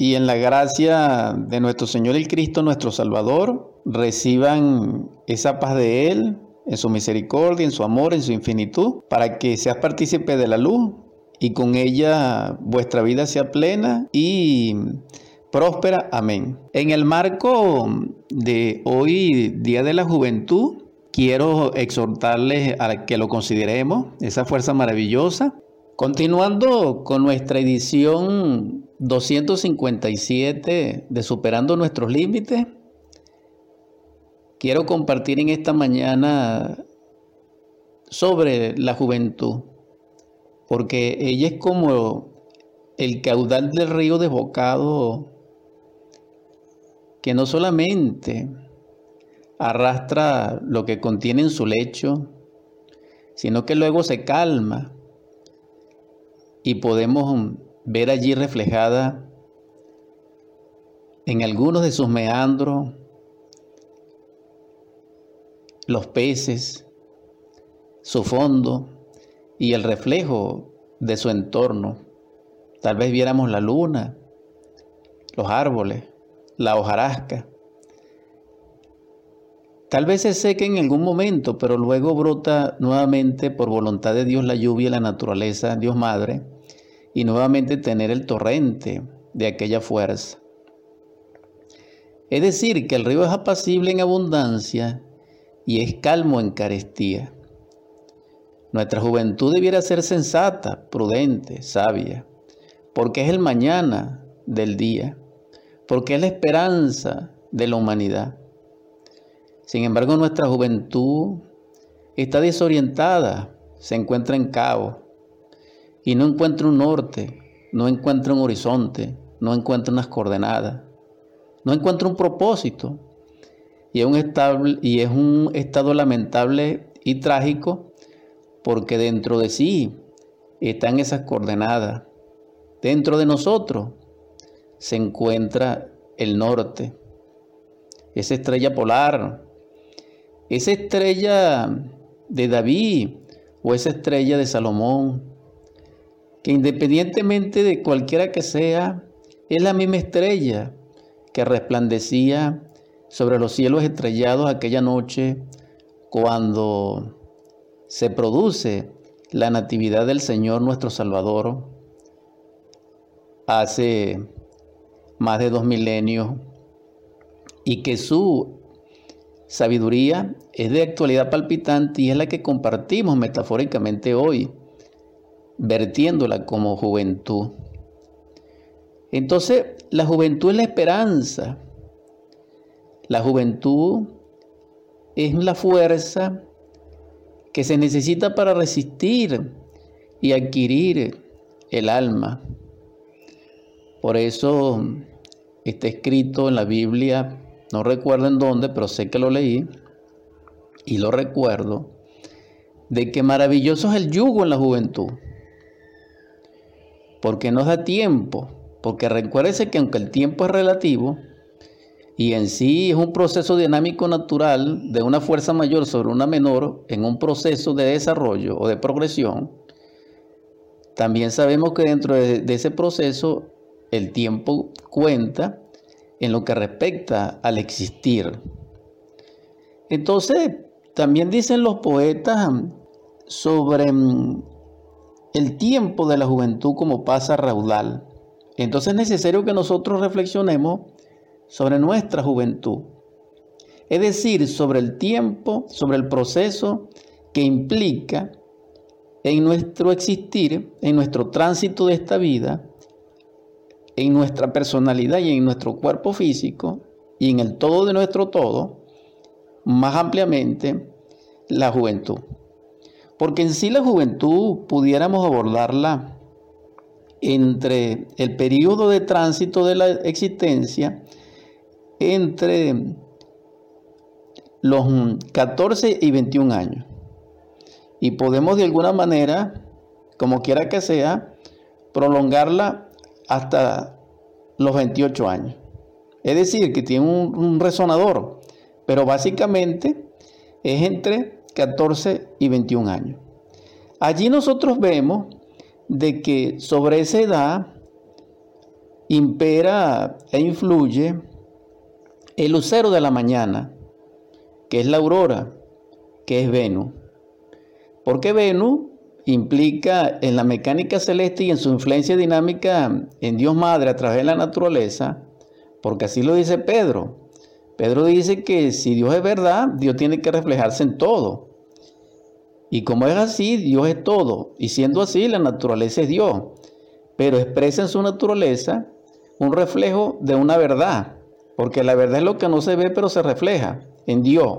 y en la gracia de nuestro Señor el Cristo, nuestro Salvador, reciban esa paz de Él, en su misericordia, en su amor, en su infinitud, para que seas partícipe de la luz y con ella vuestra vida sea plena y próspera. Amén. En el marco de hoy, Día de la Juventud, quiero exhortarles a que lo consideremos, esa fuerza maravillosa. Continuando con nuestra edición 257 de Superando nuestros Límites, quiero compartir en esta mañana sobre la juventud, porque ella es como el caudal del río desbocado que no solamente arrastra lo que contiene en su lecho, sino que luego se calma y podemos ver allí reflejada en algunos de sus meandros los peces, su fondo y el reflejo de su entorno. Tal vez viéramos la luna, los árboles, la hojarasca. Tal vez se seque en algún momento, pero luego brota nuevamente por voluntad de Dios la lluvia y la naturaleza, Dios Madre, y nuevamente tener el torrente de aquella fuerza. Es decir, que el río es apacible en abundancia y es calmo en carestía. Nuestra juventud debiera ser sensata, prudente, sabia, porque es el mañana del día, porque es la esperanza de la humanidad. Sin embargo, nuestra juventud está desorientada, se encuentra en caos y no encuentra un norte, no encuentra un horizonte, no encuentra unas coordenadas, no encuentra un propósito y es un, y es un estado lamentable y trágico porque dentro de sí están esas coordenadas. Dentro de nosotros se encuentra el norte, esa estrella polar, esa estrella de David o esa estrella de Salomón, que independientemente de cualquiera que sea, es la misma estrella que resplandecía sobre los cielos estrellados aquella noche cuando se produce la natividad del Señor nuestro Salvador. Hace más de dos milenios y que su sabiduría es de actualidad palpitante y es la que compartimos metafóricamente hoy, vertiéndola como juventud. Entonces, la juventud es la esperanza, la juventud es la fuerza que se necesita para resistir y adquirir el alma. Por eso está escrito en la Biblia, no recuerdo en dónde, pero sé que lo leí y lo recuerdo, de que maravilloso es el yugo en la juventud, porque nos da tiempo, porque recuérdese que aunque el tiempo es relativo, y en sí es un proceso dinámico natural de una fuerza mayor sobre una menor en un proceso de desarrollo o de progresión, también sabemos que dentro de, ese proceso el tiempo cuenta en lo que respecta al existir. Entonces, también dicen los poetas sobre mm, el tiempo de la juventud como pasa raudal. Entonces es necesario que nosotros reflexionemos sobre nuestra juventud. Es decir, sobre el tiempo, sobre el proceso que implica en nuestro existir, en nuestro tránsito de esta vida, en nuestra personalidad y en nuestro cuerpo físico y en el todo de nuestro todo, más ampliamente, la juventud. Porque en sí la juventud pudiéramos abordarla entre el periodo de tránsito de la existencia entre los 14 y 21 años. Y podemos de alguna manera, como quiera que sea, prolongarla hasta los 28 años. Es decir, que tiene un, resonador, pero básicamente es entre 14 y 21 años. Allí nosotros vemos de que sobre esa edad impera e influye el lucero de la mañana, que es la aurora, que es Venus. Porque Venus implica en la mecánica celeste y en su influencia dinámica en Dios Madre a través de la naturaleza, porque así lo dice Pedro. Pedro dice que si Dios es verdad, Dios tiene que reflejarse en todo. Y como es así, Dios es todo. Y siendo así, la naturaleza es Dios. Pero expresa en su naturaleza un reflejo de una verdad. Porque la verdad es lo que no se ve, pero se refleja en Dios.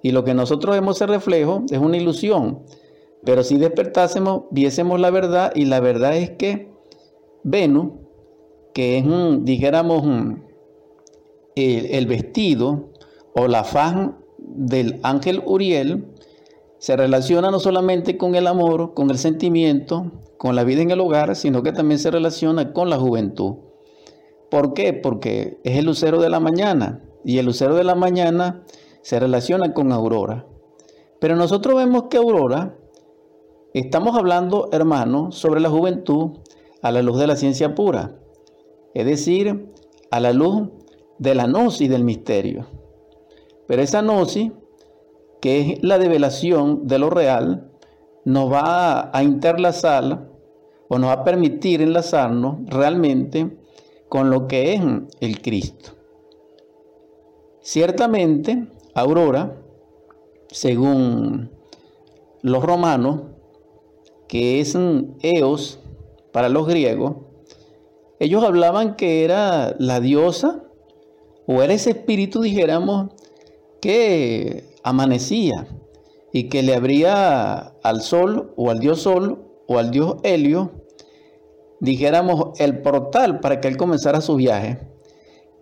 Y lo que nosotros vemos ese reflejo es una ilusión. Pero si despertásemos, viésemos la verdad, y la verdad es que Venus, que es, un, dijéramos, el, vestido o la faz del ángel Uriel, se relaciona no solamente con el amor, con el sentimiento, con la vida en el hogar, sino que también se relaciona con la juventud. ¿Por qué? Porque es el lucero de la mañana y el lucero de la mañana se relaciona con Aurora. Pero nosotros vemos que Aurora, estamos hablando, hermanos, sobre la juventud a la luz de la ciencia pura, es decir, a la luz de la gnosis del misterio. Pero esa gnosis que es la develación de lo real, nos va a interlazar o nos va a permitir enlazarnos realmente con lo que es el Cristo. Ciertamente, Aurora, según los romanos, que es Eos para los griegos, ellos hablaban que era la diosa o era ese espíritu, dijéramos, que amanecía y que le abría al sol o al dios sol o al dios Helio, dijéramos, el portal para que él comenzara su viaje.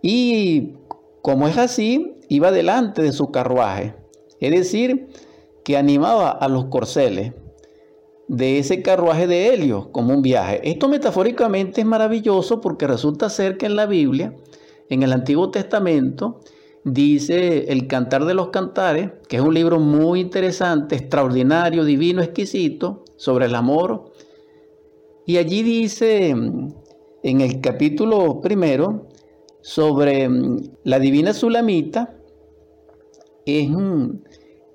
Y como es así, iba delante de su carruaje, es decir, que animaba a los corceles de ese carruaje de Helio como un viaje. Esto metafóricamente es maravilloso porque resulta ser que en la Biblia, en el Antiguo Testamento, dice El Cantar de los Cantares, que es un libro muy interesante, extraordinario, divino, exquisito, sobre el amor. Y allí dice en el capítulo primero sobre mm, la divina Sulamita, es mm,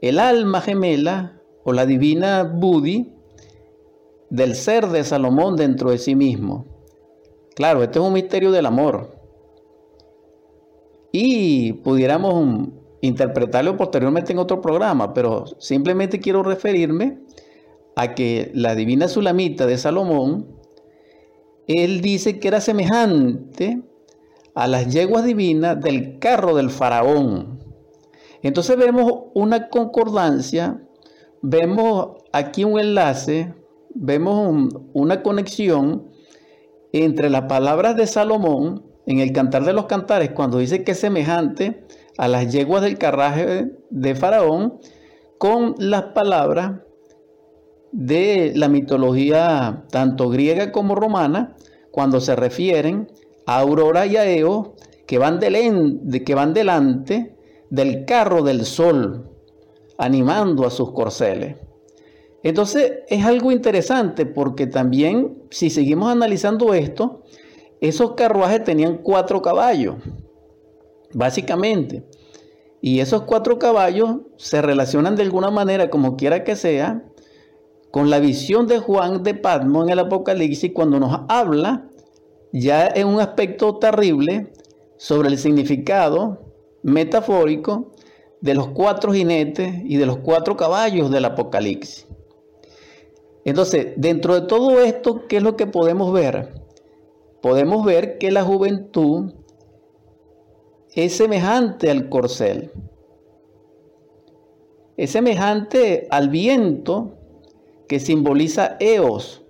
el alma gemela o la divina Budi del ser de Salomón dentro de sí mismo. Claro, este es un misterio del amor y pudiéramos interpretarlo posteriormente en otro programa, pero simplemente quiero referirme a que la divina Sulamita de Salomón, él dice que era semejante a las yeguas divinas del carro del faraón. Entonces vemos una concordancia, vemos aquí un enlace, vemos una conexión entre las palabras de Salomón en el Cantar de los Cantares, cuando dice que es semejante a las yeguas del carraje de Faraón, con las palabras de la mitología tanto griega como romana, cuando se refieren a Aurora y a Eo, que van, que van delante del carro del sol, animando a sus corceles. Entonces es algo interesante porque también si seguimos analizando esto, esos carruajes tenían cuatro caballos, básicamente. Y esos cuatro caballos se relacionan de alguna manera, como quiera que sea, con la visión de Juan de Patmos en el Apocalipsis cuando nos habla ya en un aspecto terrible sobre el significado metafórico de los cuatro jinetes y de los cuatro caballos del Apocalipsis. Entonces, dentro de todo esto, ¿qué es lo que podemos ver? Podemos ver que la juventud es semejante al corcel, es semejante al viento que simboliza Eos,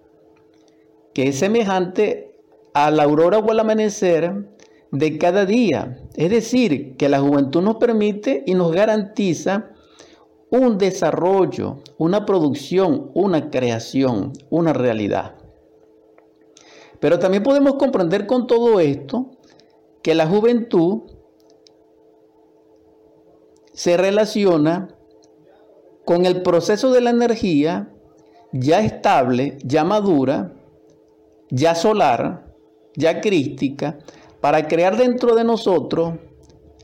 que es semejante a la aurora o al amanecer de cada día. Es decir, que la juventud nos permite y nos garantiza un desarrollo, una producción, una creación, una realidad. Pero también podemos comprender con todo esto que la juventud se relaciona con el proceso de la energía ya estable, ya madura, ya solar, ya crística para crear dentro de nosotros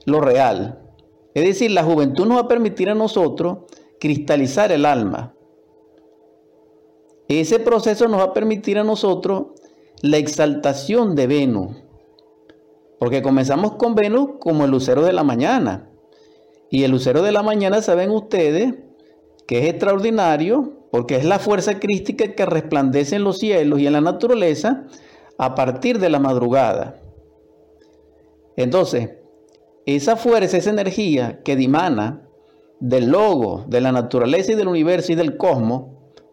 lo real. Es decir, la juventud nos va a permitir a nosotros cristalizar el alma. Ese proceso nos va a permitir a nosotros la exaltación de Venus. Porque comenzamos con Venus como el lucero de la mañana. Y el lucero de la mañana, saben ustedes, que es extraordinario porque es la fuerza crística que resplandece en los cielos y en la naturaleza a partir de la madrugada. Entonces, esa fuerza, esa energía que dimana del logo, de la naturaleza y del universo y del cosmos,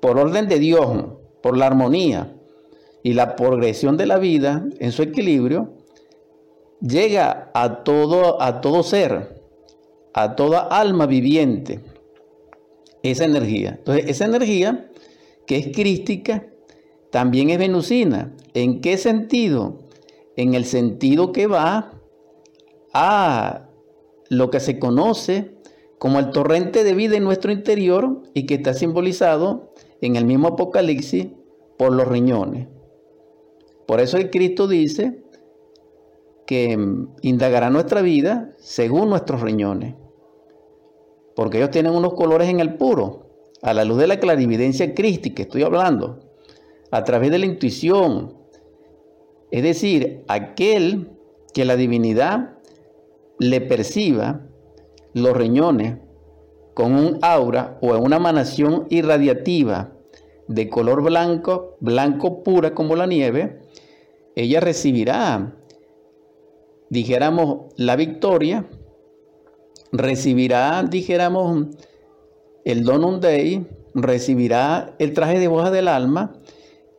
por orden de Dios, por la armonía y la progresión de la vida en su equilibrio, llega a todo, a todo ser, a toda alma viviente, esa energía. Entonces, esa energía que es crística, también es venusina. ¿En qué sentido? En el sentido que va a lo que se conoce como el torrente de vida en nuestro interior y que está simbolizado en el mismo Apocalipsis por los riñones. Por eso el Cristo dice que indagará nuestra vida según nuestros riñones. Porque ellos tienen unos colores en el puro, a la luz de la clarividencia crística, estoy hablando, a través de la intuición. Es decir, aquel que la divinidad le perciba los riñones con un aura o una emanación irradiativa de color blanco, blanco pura como la nieve, ella recibirá, dijéramos, la victoria, recibirá, dijéramos, el Donum Dei, recibirá el traje de boja del alma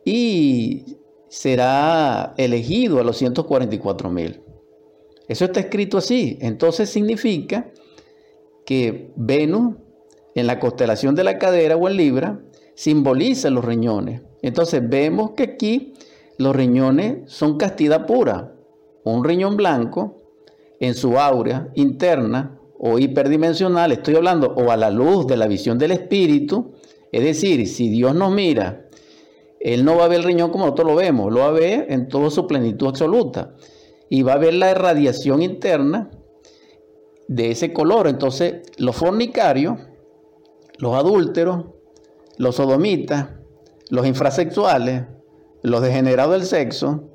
y será elegido a los 144 mil. Eso está escrito así. Entonces significa que Venus en la constelación de la cadera o en Libra simboliza los riñones. Entonces vemos que aquí los riñones son castidad pura. Un riñón blanco en su aura interna o hiperdimensional, estoy hablando, o a la luz de la visión del espíritu, es decir, si Dios nos mira, Él no va a ver el riñón como nosotros lo vemos, lo va a ver en toda su plenitud absoluta y va a ver la irradiación interna de ese color. Entonces, los fornicarios, los adúlteros, los sodomitas, los infrasexuales, los degenerados del sexo,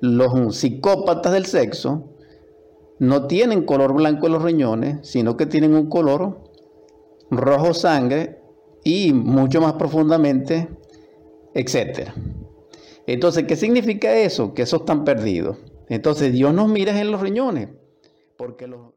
los psicópatas del sexo, no tienen color blanco en los riñones, sino que tienen un color rojo sangre y mucho más profundamente, etc. Entonces, ¿qué significa eso? Que esos están perdidos. Entonces Dios nos mira en los riñones, porque los...